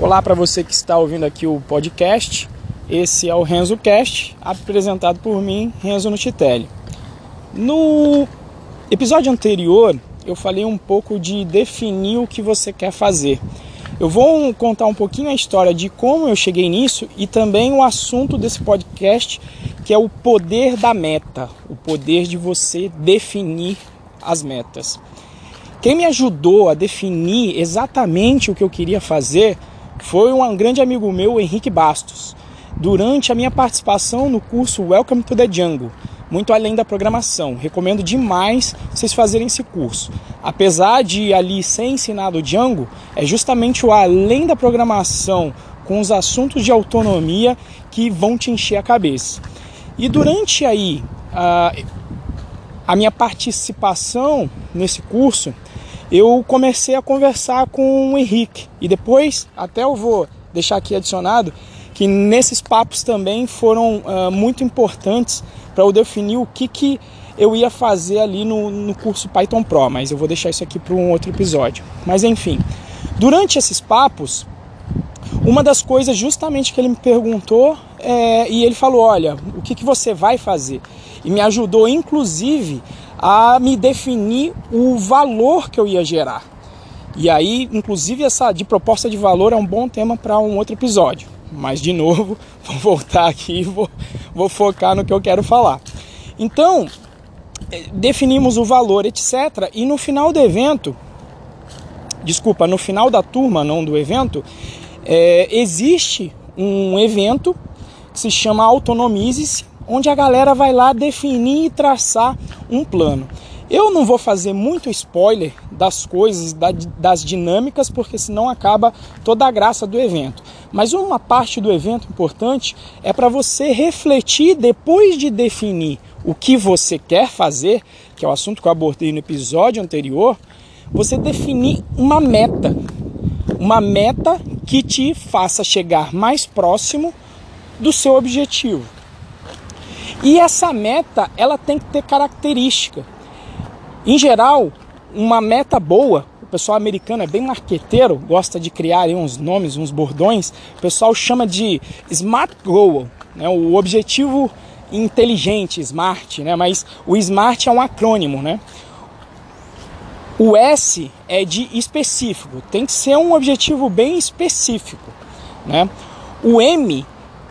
Olá para você que está ouvindo aqui o podcast. Esse é o Renzo Cast, apresentado por mim, Renzo Nutitelli. No episódio anterior, eu falei um pouco de definir o que você quer fazer. Eu vou contar um pouquinho a história de como eu cheguei nisso e também o assunto desse podcast, que é o poder da meta, o poder de você definir as metas. Quem me ajudou a definir exatamente o que eu queria fazer foi um grande amigo meu, Henrique Bastos, durante a minha participação no curso Welcome to the Jungle, muito além da programação. Recomendo demais vocês fazerem esse curso. Apesar de ali ser ensinado o Django, é justamente o além da programação com os assuntos de autonomia que vão te encher a cabeça. E durante aí a, a minha participação nesse curso, eu comecei a conversar com o Henrique. E depois, até eu vou deixar aqui adicionado, que nesses papos também foram uh, muito importantes para eu definir o que, que eu ia fazer ali no, no curso Python Pro, mas eu vou deixar isso aqui para um outro episódio. Mas enfim, durante esses papos, uma das coisas justamente que ele me perguntou é, e ele falou: Olha, o que, que você vai fazer? E me ajudou, inclusive, a me definir o valor que eu ia gerar. E aí, inclusive, essa de proposta de valor é um bom tema para um outro episódio. Mas, de novo, vou voltar aqui e vou, vou focar no que eu quero falar. Então, eh, definimos o valor, etc. E no final do evento, desculpa, no final da turma, não do evento, é, existe um evento que se chama Autonomize-se, onde a galera vai lá definir e traçar um plano. Eu não vou fazer muito spoiler das coisas, das dinâmicas, porque senão acaba toda a graça do evento. Mas uma parte do evento importante é para você refletir depois de definir o que você quer fazer, que é o assunto que eu abordei no episódio anterior, você definir uma meta. Uma meta que te faça chegar mais próximo do seu objetivo. E essa meta, ela tem que ter característica. Em geral, uma meta boa, o pessoal americano é bem marqueteiro, gosta de criar uns nomes, uns bordões. O pessoal chama de smart goal, né? O objetivo inteligente, smart, né? Mas o smart é um acrônimo, né? O S é de específico, tem que ser um objetivo bem específico, né? O M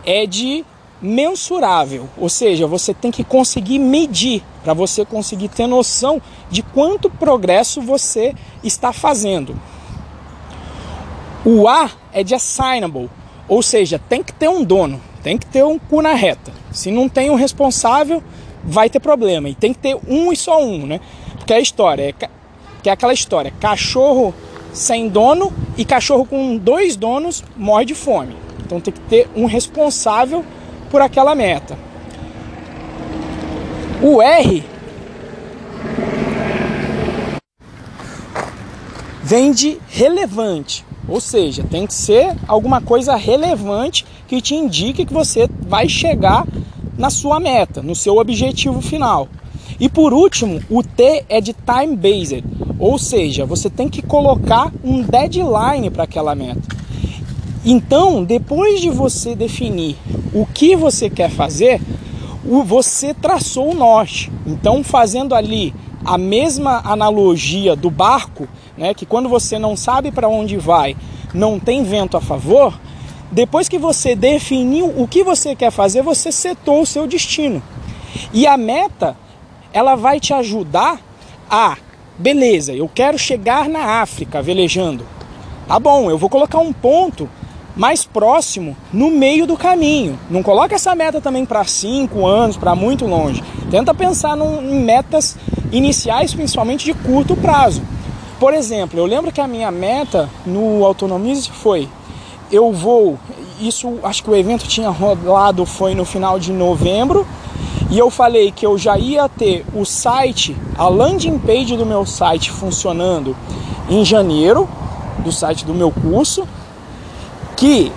é de mensurável, ou seja, você tem que conseguir medir para você conseguir ter noção de quanto progresso você está fazendo. O A é de assignable, ou seja, tem que ter um dono, tem que ter um cu na reta. Se não tem um responsável, vai ter problema. E tem que ter um e só um, né? Porque a história é que é aquela história, cachorro sem dono e cachorro com dois donos morre de fome. Então tem que ter um responsável por aquela meta. O R vem de relevante, ou seja, tem que ser alguma coisa relevante que te indique que você vai chegar na sua meta, no seu objetivo final. E por último, o T é de time based, ou seja, você tem que colocar um deadline para aquela meta. Então, depois de você definir o que você quer fazer, você traçou o norte. Então, fazendo ali a mesma analogia do barco, né, que quando você não sabe para onde vai, não tem vento a favor, depois que você definiu o que você quer fazer, você setou o seu destino. E a meta, ela vai te ajudar a, beleza, eu quero chegar na África velejando. Tá bom, eu vou colocar um ponto mais próximo no meio do caminho. Não coloca essa meta também para cinco anos, para muito longe. Tenta pensar num, em metas iniciais, principalmente de curto prazo. Por exemplo, eu lembro que a minha meta no Autonomize foi: eu vou. Isso, acho que o evento tinha rolado foi no final de novembro. E eu falei que eu já ia ter o site, a landing page do meu site funcionando em janeiro, do site do meu curso que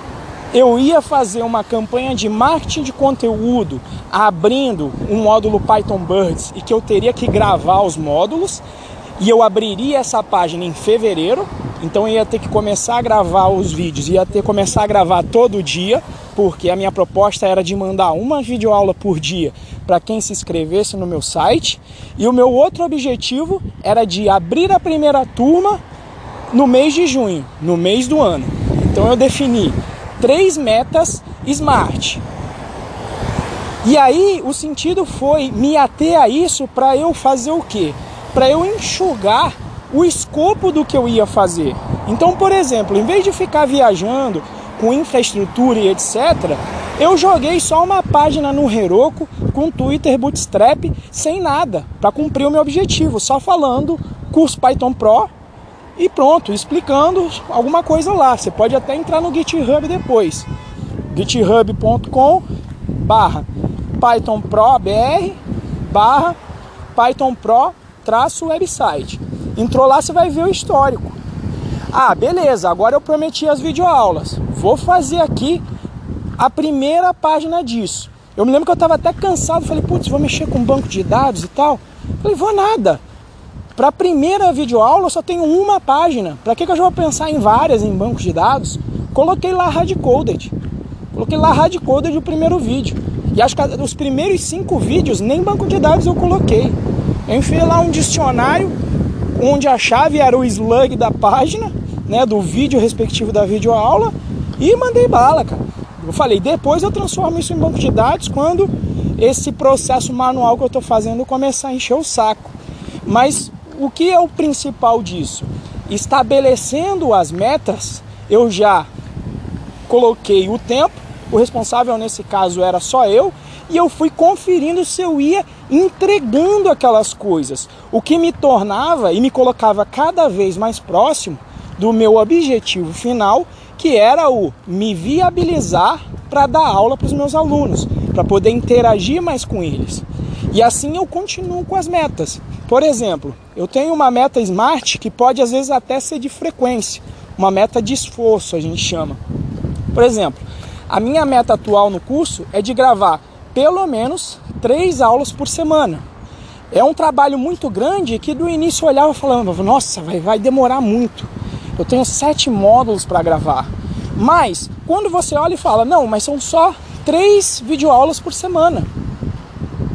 eu ia fazer uma campanha de marketing de conteúdo abrindo um módulo Python Birds e que eu teria que gravar os módulos e eu abriria essa página em fevereiro Então eu ia ter que começar a gravar os vídeos, ia ter que começar a gravar todo dia, porque a minha proposta era de mandar uma videoaula por dia para quem se inscrevesse no meu site. E o meu outro objetivo era de abrir a primeira turma no mês de junho, no mês do ano. Então eu defini três metas SMART. E aí o sentido foi me ater a isso para eu fazer o quê? Para eu enxugar o escopo do que eu ia fazer. Então, por exemplo, em vez de ficar viajando com infraestrutura e etc., eu joguei só uma página no Heroku com Twitter Bootstrap sem nada, para cumprir o meu objetivo, só falando curso Python Pro e pronto, explicando alguma coisa lá. Você pode até entrar no GitHub depois. github.com barra Python Pro BR barra Python Pro traço website. Entrou lá, você vai ver o histórico. Ah, beleza, agora eu prometi as videoaulas. Vou fazer aqui a primeira página disso. Eu me lembro que eu estava até cansado, falei, putz, vou mexer com banco de dados e tal. Falei, vou nada. Para a primeira videoaula eu só tenho uma página. Para que, que eu já vou pensar em várias em bancos de dados? Coloquei lá hardcoded. Coloquei lá hardcoded o primeiro vídeo. E acho que os primeiros cinco vídeos nem banco de dados eu coloquei. Eu enfiei lá um dicionário onde a chave era o slug da página, né, do vídeo respectivo da videoaula e mandei bala, cara. Eu falei, depois eu transformo isso em banco de dados quando esse processo manual que eu estou fazendo começar a encher o saco. Mas o que é o principal disso? Estabelecendo as metas, eu já coloquei o tempo, o responsável nesse caso era só eu, e eu fui conferindo se eu ia entregando aquelas coisas, o que me tornava e me colocava cada vez mais próximo do meu objetivo final, que era o me viabilizar para dar aula para os meus alunos, para poder interagir mais com eles. E assim eu continuo com as metas. Por exemplo, eu tenho uma meta smart que pode às vezes até ser de frequência, uma meta de esforço, a gente chama. Por exemplo, a minha meta atual no curso é de gravar pelo menos três aulas por semana. É um trabalho muito grande que do início eu olhava falando, nossa, vai, vai demorar muito. Eu tenho sete módulos para gravar. Mas quando você olha e fala, não, mas são só três videoaulas por semana.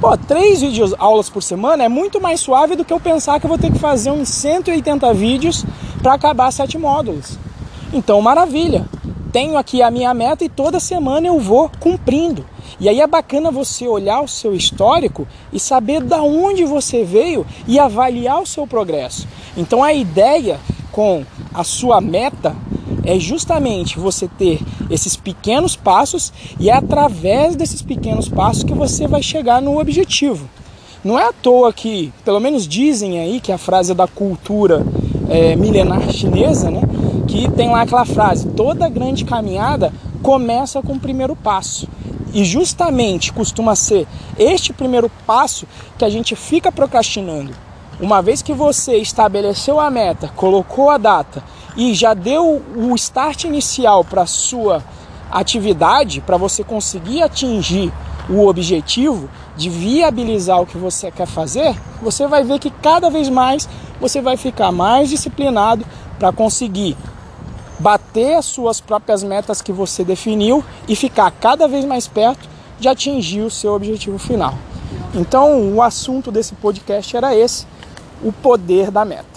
Pô, três vídeos aulas por semana é muito mais suave do que eu pensar que eu vou ter que fazer uns 180 vídeos para acabar sete módulos. Então, maravilha. Tenho aqui a minha meta e toda semana eu vou cumprindo. E aí é bacana você olhar o seu histórico e saber da onde você veio e avaliar o seu progresso. Então a ideia com a sua meta é justamente você ter esses pequenos passos e é através desses pequenos passos que você vai chegar no objetivo. Não é à toa que, pelo menos dizem aí que a frase é da cultura é, milenar chinesa, né? Que tem lá aquela frase: toda grande caminhada começa com o primeiro passo. E justamente costuma ser este primeiro passo que a gente fica procrastinando. Uma vez que você estabeleceu a meta, colocou a data e já deu o start inicial para sua atividade, para você conseguir atingir o objetivo de viabilizar o que você quer fazer, você vai ver que cada vez mais você vai ficar mais disciplinado para conseguir bater as suas próprias metas que você definiu e ficar cada vez mais perto de atingir o seu objetivo final. Então, o assunto desse podcast era esse: o poder da meta.